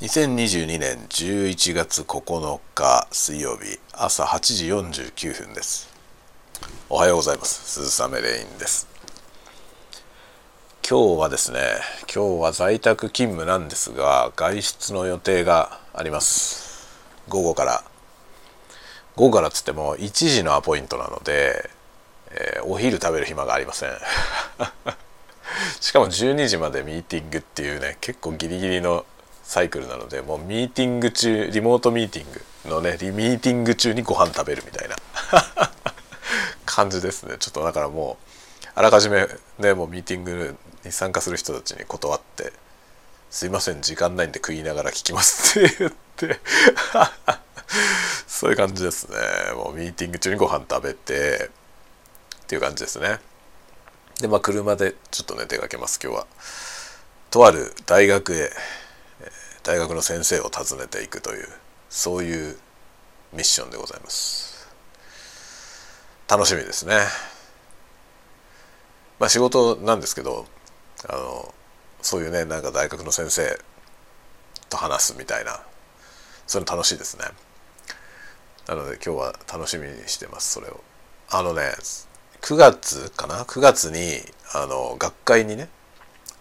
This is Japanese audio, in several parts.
2022年11月9日水曜日朝8時49分です。おはようございます。鈴雨レインです。今日はですね今日は在宅勤務なんですが外出の予定があります。午後から。午後からっつっても1時のアポイントなので、えー、お昼食べる暇がありません。しかも12時までミーティングっていうね結構ギリギリのサイクルなのでもうミーティング中リモートミーティングのねリミーティング中にご飯食べるみたいな。感じですね。ちょっとだからもうあらかじめねもうミーティングに参加する人たちに断って「すいません時間ないんで食いながら聞きます」って言って。そういう感じですね。もうミーティング中にご飯食べてっていう感じですね。でまあ車でちょっとね出かけます今日は。とある大学へ大学の先生を訪ねていくというそういうミッションでございます。楽しみですね。まあ仕事なんですけどあのそういうねなんか大学の先生と話すみたいなそういうの楽しいですね。なので今日は楽しみにしてますそれを。あのね9月かな？9月にあの学会にね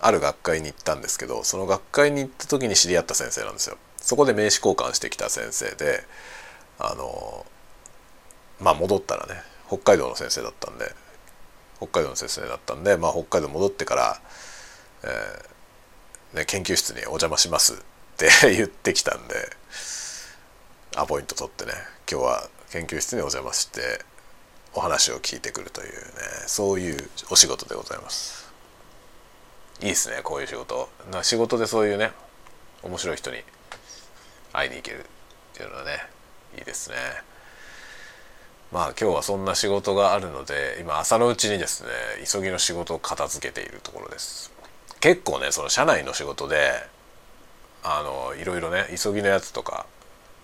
ある学会に行ったんですけどその学会に行った時に知り合った先生なんですよ。そこで名刺交換してきた先生であのまあ戻ったらね北海道の先生だったんで北海道の先生だったんで、まあ、北海道戻ってから、えーね、研究室にお邪魔しますって 言ってきたんでアポイント取ってね今日は研究室にお邪魔してお話を聞いてくるというねそういうお仕事でございます。いいですねこういう仕事。な仕事でそういうね面白い人に会いに行けるっていうのはねいいですね。まあ今日はそんな仕事があるので今朝のうちにですね急ぎの仕事を片付けているところです。結構ねその社内の仕事であのいろいろね急ぎのやつとか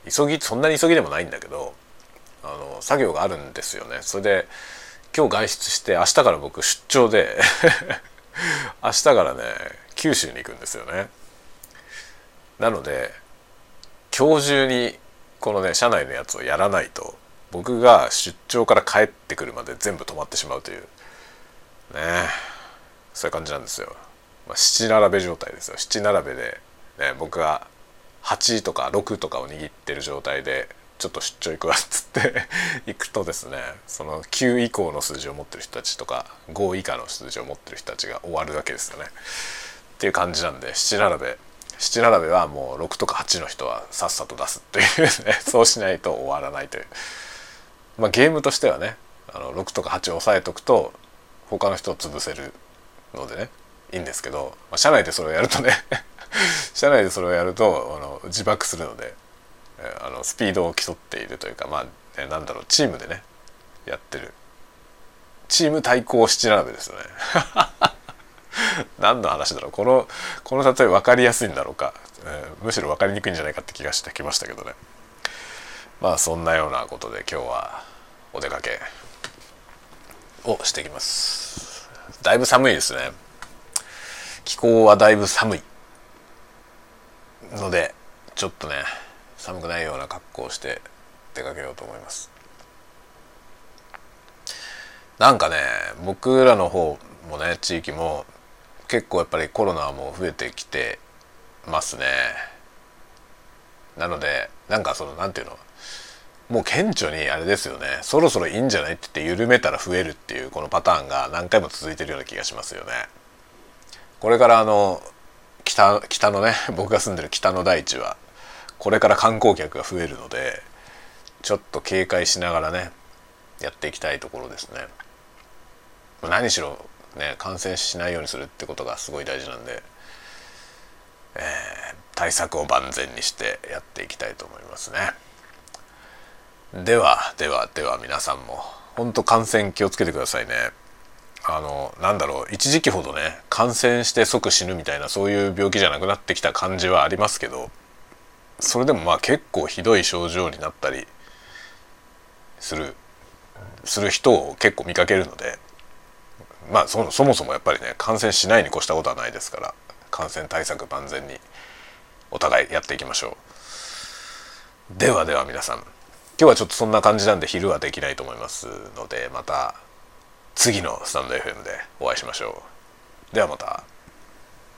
急ぎそんなに急ぎでもないんだけどあの作業があるんですよね。それで今日外出して明日から僕出張で 明日からね九州に行くんですよね。なので今日中にこのね社内のやつをやらないと僕が出張から帰ってくるまで全部止まってしまうという。ね。そういう感じなんですよ、まあ、七並べ状態ですよ。七並べで、ね、僕が8とか6とかを握ってる状態でちょっと出張行くわっつって 行くとですねその9以降の数字を持ってる人たちとか5以下の数字を持ってる人たちが終わるわけですよね。っていう感じなんで七並べ七並べはもう6とか8の人はさっさと出すっていうね そうしないと終わらないというまあゲームとしてはねあの6とか8を抑えとくと他の人を潰せるのでねいいんですけど、まあ、社内でそれをやるとね 社内でそれをやるとあの自爆するのであのスピードを競っているというかまあ、ね、なんだろうチームでねやってる。チーム対抗七並べですよね。何の話だろう。このこの例え分かりやすいんだろうか、えー、むしろ分かりにくいんじゃないかって気がしてきましたけどね。まあそんなようなことで今日はお出かけをしていきます。だいぶ寒いですね。気候はだいぶ寒いのでちょっとね寒くないような格好をして出かけようと思います。なんかね僕らの方もね地域も結構やっぱりコロナも増えてきてますね。なのでなんかその何て言うのもう顕著にあれですよね。そろそろいいんじゃないって言って緩めたら増えるっていうこのパターンが何回も続いてるような気がしますよね。これからあの北北のね僕が住んでる北の大地はこれから観光客が増えるのでちょっと警戒しながらねやっていきたいところですね。何しろね感染しないようにするってことがすごい大事なんで、えー、対策を万全にしてやっていきたいと思いますね。ではではでは皆さんも本当感染気をつけてくださいね。あのなんだろう一時期ほどね感染して即死ぬみたいなそういう病気じゃなくなってきた感じはありますけどそれでもまあ結構ひどい症状になったりするする人を結構見かけるのでまあそそもそもやっぱりね感染しないに越したことはないですから感染対策万全にお互いやっていきましょうではでは皆さん今日はちょっとそんな感じなんで昼はできないと思いますのでまた次のスタンド FM でお会いしましょうではまた。